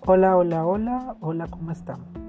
Hola, hola, hola, hola, ¿cómo están?